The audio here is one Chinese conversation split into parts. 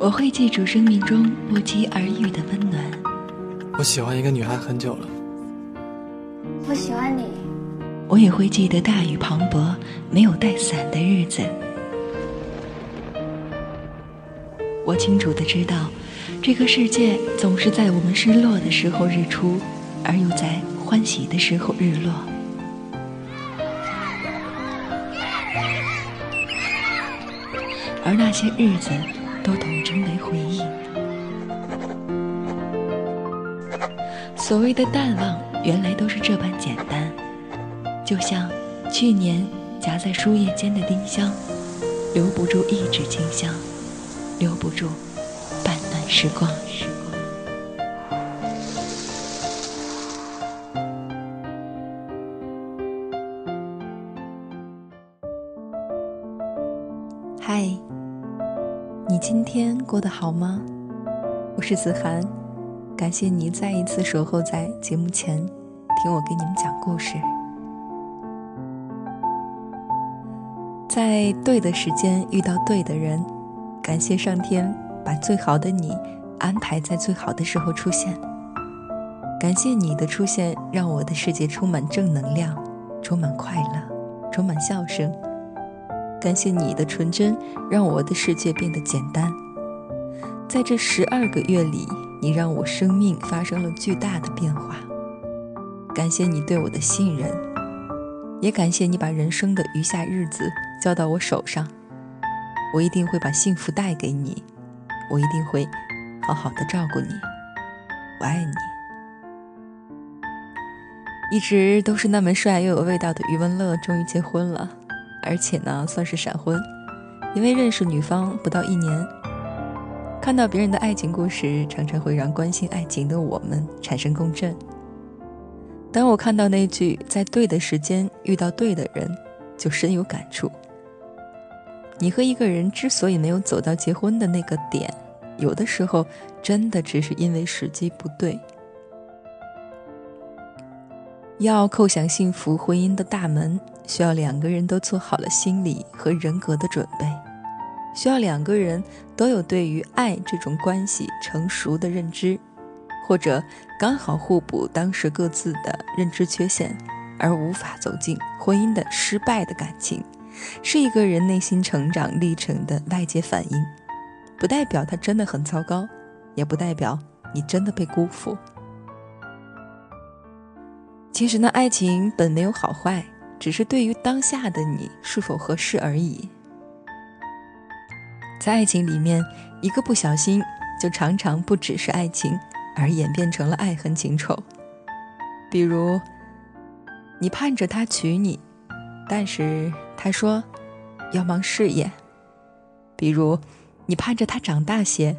我会记住生命中不期而遇的温暖。我喜欢一个女孩很久了。我喜欢你。我也会记得大雨磅礴、没有带伞的日子。我清楚的知道，这个世界总是在我们失落的时候日出，而又在欢喜的时候日落。而那些日子，都统成为回忆。所谓的淡忘，原来都是这般简单。就像去年夹在书页间的丁香，留不住一纸清香，留不住半段时光。嗨，你今天过得好吗？我是子涵，感谢你再一次守候在节目前，听我给你们讲故事。在对的时间遇到对的人，感谢上天把最好的你安排在最好的时候出现。感谢你的出现，让我的世界充满正能量，充满快乐，充满笑声。感谢你的纯真，让我的世界变得简单。在这十二个月里，你让我生命发生了巨大的变化。感谢你对我的信任，也感谢你把人生的余下日子交到我手上。我一定会把幸福带给你，我一定会好好的照顾你。我爱你。一直都是那么帅又有味道的余文乐，终于结婚了。而且呢，算是闪婚，因为认识女方不到一年。看到别人的爱情故事，常常会让关心爱情的我们产生共振。当我看到那句“在对的时间遇到对的人”，就深有感触。你和一个人之所以没有走到结婚的那个点，有的时候真的只是因为时机不对。要叩响幸福婚姻的大门。需要两个人都做好了心理和人格的准备，需要两个人都有对于爱这种关系成熟的认知，或者刚好互补当时各自的认知缺陷，而无法走进婚姻的失败的感情，是一个人内心成长历程的外界反应，不代表他真的很糟糕，也不代表你真的被辜负。其实呢，爱情本没有好坏。只是对于当下的你是否合适而已。在爱情里面，一个不小心，就常常不只是爱情，而演变成了爱恨情仇。比如，你盼着他娶你，但是他说要忙事业；比如，你盼着他长大些，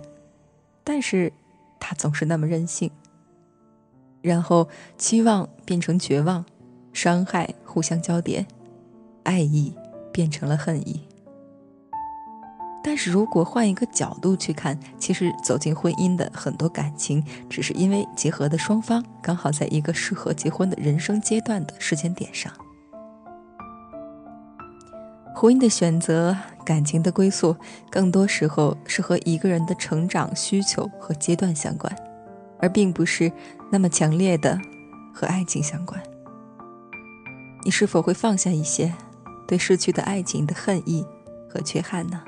但是他总是那么任性。然后，期望变成绝望。伤害互相交叠，爱意变成了恨意。但是如果换一个角度去看，其实走进婚姻的很多感情，只是因为结合的双方刚好在一个适合结婚的人生阶段的时间点上。婚姻的选择，感情的归宿，更多时候是和一个人的成长需求和阶段相关，而并不是那么强烈的和爱情相关。你是否会放下一些对失去的爱情的恨意和缺憾呢？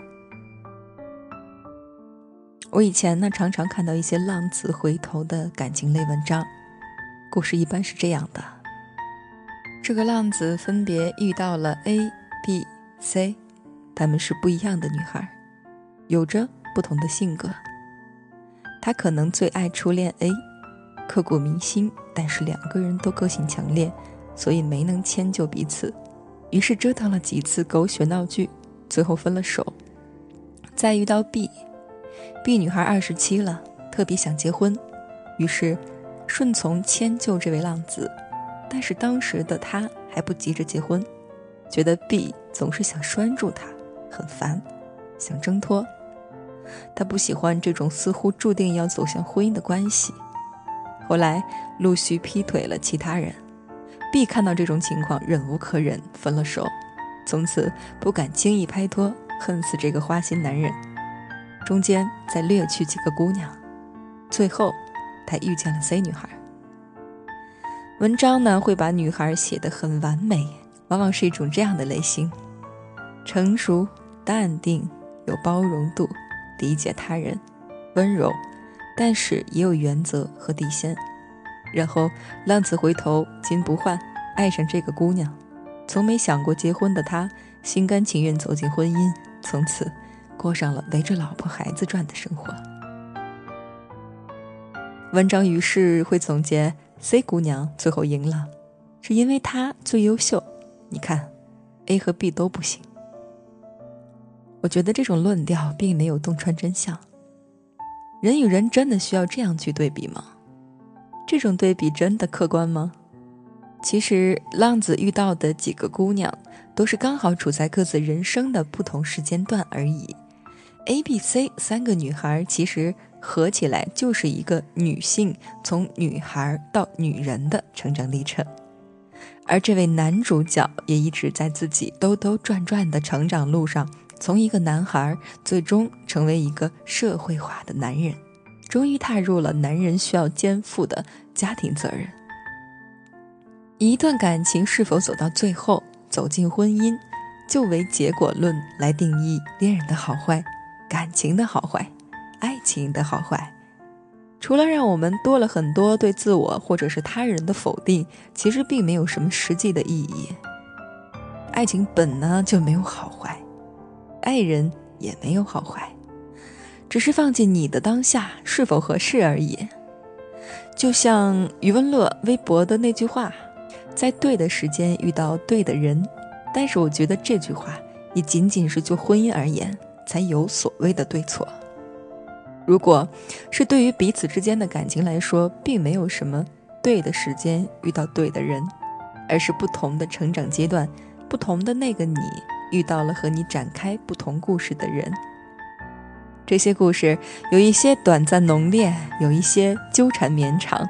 我以前呢，常常看到一些浪子回头的感情类文章，故事一般是这样的：这个浪子分别遇到了 A、B、C，他们是不一样的女孩，有着不同的性格。他可能最爱初恋 A，刻骨铭心，但是两个人都个性强烈。所以没能迁就彼此，于是折腾了几次狗血闹剧，最后分了手。再遇到 B，B 女孩二十七了，特别想结婚，于是顺从迁就这位浪子。但是当时的他还不急着结婚，觉得 B 总是想拴住他，很烦，想挣脱。他不喜欢这种似乎注定要走向婚姻的关系。后来陆续劈腿了其他人。B 看到这种情况，忍无可忍，分了手，从此不敢轻易拍拖，恨死这个花心男人。中间再略去几个姑娘，最后他遇见了 C 女孩。文章呢会把女孩写得很完美，往往是一种这样的类型：成熟、淡定、有包容度、理解他人、温柔，但是也有原则和底线。然后浪子回头金不换，爱上这个姑娘，从没想过结婚的他，心甘情愿走进婚姻，从此过上了围着老婆孩子转的生活。文章于是会总结。C 姑娘最后赢了，是因为她最优秀。你看，A 和 B 都不行。我觉得这种论调并没有洞穿真相。人与人真的需要这样去对比吗？这种对比真的客观吗？其实，浪子遇到的几个姑娘，都是刚好处在各自人生的不同时间段而已。A、B、C 三个女孩，其实。合起来就是一个女性从女孩到女人的成长历程，而这位男主角也一直在自己兜兜转转的成长路上，从一个男孩最终成为一个社会化的男人，终于踏入了男人需要肩负的家庭责任。一段感情是否走到最后，走进婚姻，就为结果论来定义恋人的好坏，感情的好坏。爱情的好坏，除了让我们多了很多对自我或者是他人的否定，其实并没有什么实际的意义。爱情本呢就没有好坏，爱人也没有好坏，只是放进你的当下是否合适而已。就像余文乐微博的那句话：“在对的时间遇到对的人。”但是我觉得这句话也仅仅是就婚姻而言才有所谓的对错。如果是对于彼此之间的感情来说，并没有什么对的时间遇到对的人，而是不同的成长阶段，不同的那个你遇到了和你展开不同故事的人。这些故事有一些短暂浓烈，有一些纠缠绵长，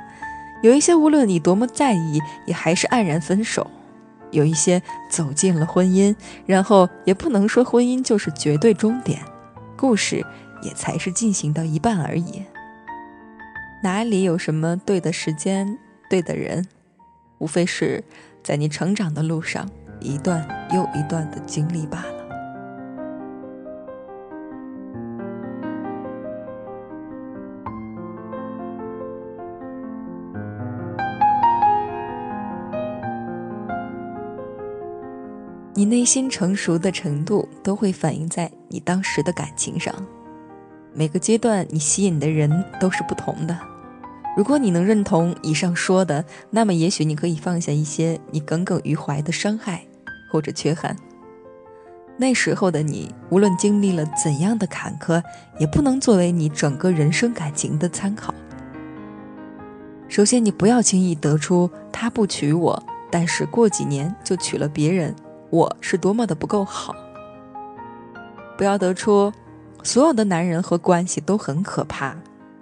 有一些无论你多么在意，也还是黯然分手，有一些走进了婚姻，然后也不能说婚姻就是绝对终点，故事。也才是进行到一半而已，哪里有什么对的时间、对的人，无非是在你成长的路上一段又一段的经历罢了。你内心成熟的程度，都会反映在你当时的感情上。每个阶段，你吸引的人都是不同的。如果你能认同以上说的，那么也许你可以放下一些你耿耿于怀的伤害或者缺憾。那时候的你，无论经历了怎样的坎坷，也不能作为你整个人生感情的参考。首先，你不要轻易得出他不娶我，但是过几年就娶了别人，我是多么的不够好。不要得出。所有的男人和关系都很可怕，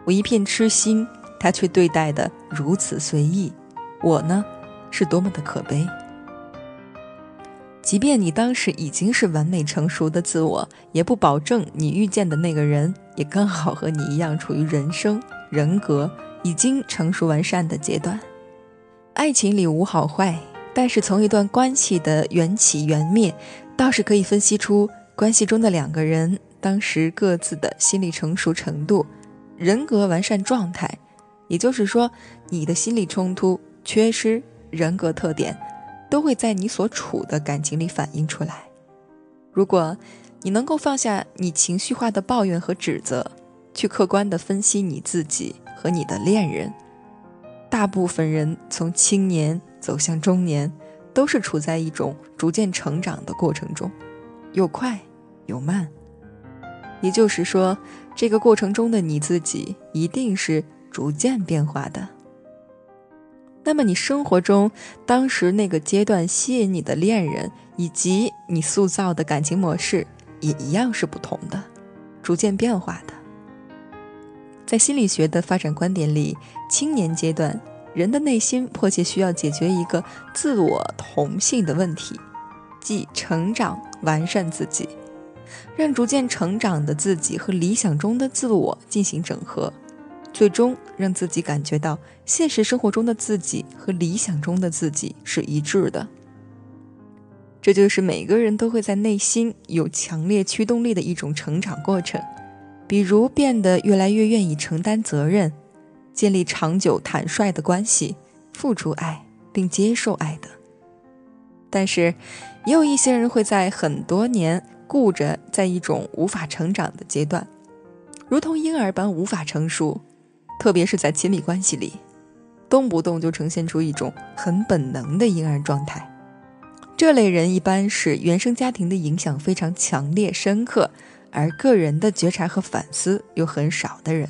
我一片痴心，他却对待的如此随意，我呢，是多么的可悲。即便你当时已经是完美成熟的自我，也不保证你遇见的那个人也刚好和你一样处于人生人格已经成熟完善的阶段。爱情里无好坏，但是从一段关系的缘起缘灭，倒是可以分析出关系中的两个人。当时各自的心理成熟程度、人格完善状态，也就是说，你的心理冲突、缺失、人格特点，都会在你所处的感情里反映出来。如果你能够放下你情绪化的抱怨和指责，去客观的分析你自己和你的恋人，大部分人从青年走向中年，都是处在一种逐渐成长的过程中，有快有慢。也就是说，这个过程中的你自己一定是逐渐变化的。那么，你生活中当时那个阶段吸引你的恋人，以及你塑造的感情模式，也一样是不同的，逐渐变化的。在心理学的发展观点里，青年阶段人的内心迫切需要解决一个自我同性的问题，即成长完善自己。让逐渐成长的自己和理想中的自我进行整合，最终让自己感觉到现实生活中的自己和理想中的自己是一致的。这就是每个人都会在内心有强烈驱动力的一种成长过程，比如变得越来越愿意承担责任，建立长久坦率的关系，付出爱并接受爱的。但是，也有一些人会在很多年固着在一种无法成长的阶段，如同婴儿般无法成熟，特别是在亲密关系里，动不动就呈现出一种很本能的婴儿状态。这类人一般是原生家庭的影响非常强烈、深刻，而个人的觉察和反思又很少的人。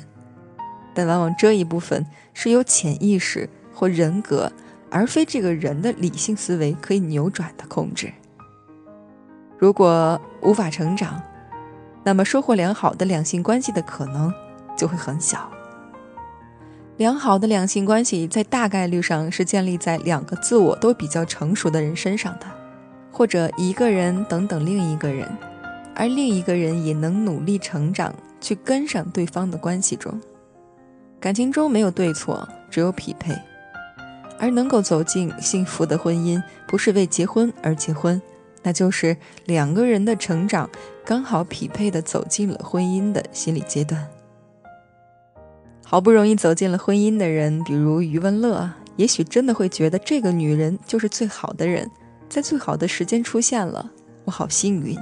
但往往这一部分是由潜意识或人格，而非这个人的理性思维可以扭转的控制。如果无法成长，那么收获良好的两性关系的可能就会很小。良好的两性关系在大概率上是建立在两个自我都比较成熟的人身上的。或者一个人等等另一个人，而另一个人也能努力成长，去跟上对方的关系中。感情中没有对错，只有匹配。而能够走进幸福的婚姻，不是为结婚而结婚，那就是两个人的成长刚好匹配的走进了婚姻的心理阶段。好不容易走进了婚姻的人，比如余文乐，也许真的会觉得这个女人就是最好的人。在最好的时间出现了，我好幸运。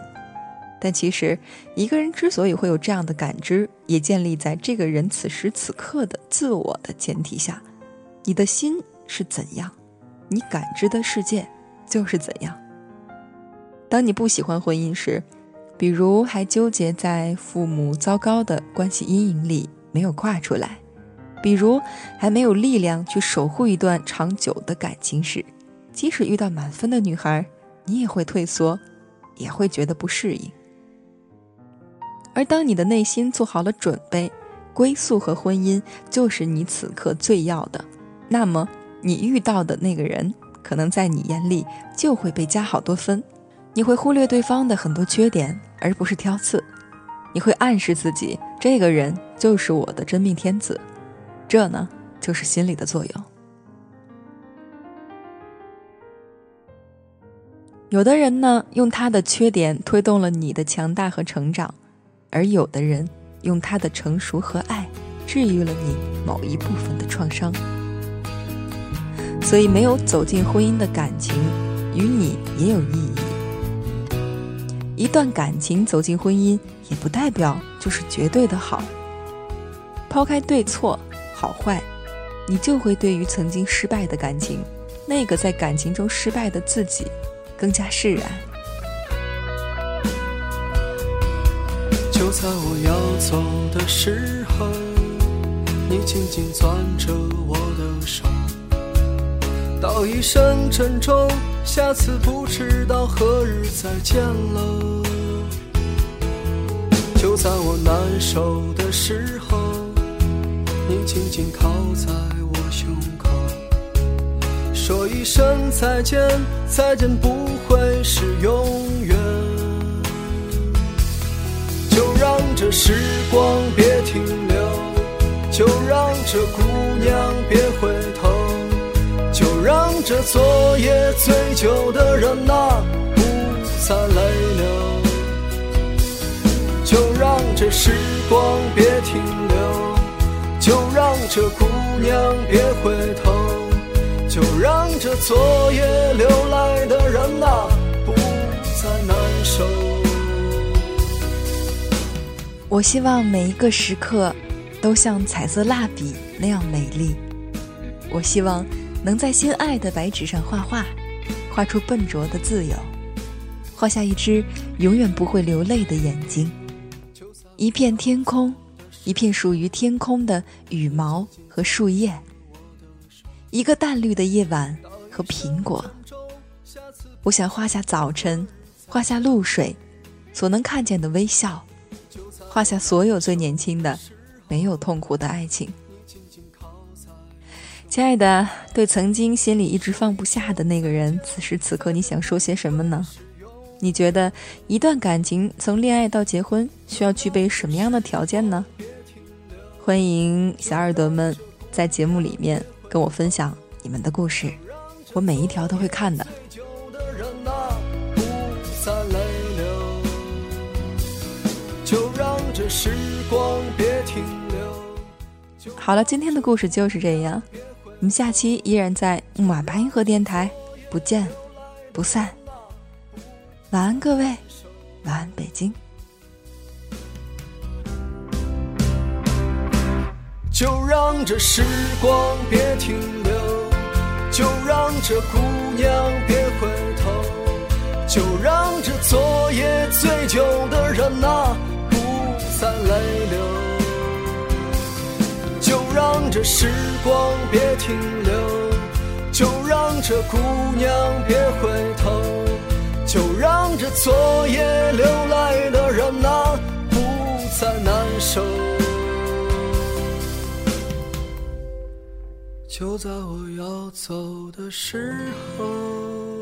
但其实，一个人之所以会有这样的感知，也建立在这个人此时此刻的自我的前提下。你的心是怎样，你感知的世界就是怎样。当你不喜欢婚姻时，比如还纠结在父母糟糕的关系阴影里没有跨出来，比如还没有力量去守护一段长久的感情时。即使遇到满分的女孩，你也会退缩，也会觉得不适应。而当你的内心做好了准备，归宿和婚姻就是你此刻最要的，那么你遇到的那个人，可能在你眼里就会被加好多分。你会忽略对方的很多缺点，而不是挑刺。你会暗示自己，这个人就是我的真命天子。这呢，就是心理的作用。有的人呢，用他的缺点推动了你的强大和成长，而有的人用他的成熟和爱治愈了你某一部分的创伤。所以，没有走进婚姻的感情，与你也有意义。一段感情走进婚姻，也不代表就是绝对的好。抛开对错、好坏，你就会对于曾经失败的感情，那个在感情中失败的自己。更加释然。就在我要走的时候，你紧紧攥着我的手，道一声珍重，下次不知道何日再见了。就在我难受的时候，你紧紧靠在我胸口。说一声再见，再见不会是永远。就让这时光别停留，就让这姑娘别回头，就让这昨夜醉酒的人呐不再泪流。就让这时光别停留，这姑娘别回头。就让这昨夜流来的人呐不再难受。我希望每一个时刻都像彩色蜡笔那样美丽。我希望能在心爱的白纸上画画，画出笨拙的自由，画下一只永远不会流泪的眼睛，一片天空，一片属于天空的羽毛和树叶。一个淡绿的夜晚和苹果，我想画下早晨，画下露水，所能看见的微笑，画下所有最年轻的、没有痛苦的爱情。亲爱的，对曾经心里一直放不下的那个人，此时此刻你想说些什么呢？你觉得一段感情从恋爱到结婚需要具备什么样的条件呢？欢迎小耳朵们在节目里面跟我分享你们的故事，我每一条都会看的。好了，今天的故事就是这样，我们下期依然在木马八音盒电台，不见不散。晚安，各位，晚安，北京。就让这时光别停留，就让这姑娘别回头，就让这昨夜醉酒的人呐不再泪流，就让这时光别停留，就让这姑娘别回头。就让这昨夜流来的人呐，不再难受。就在我要走的时候。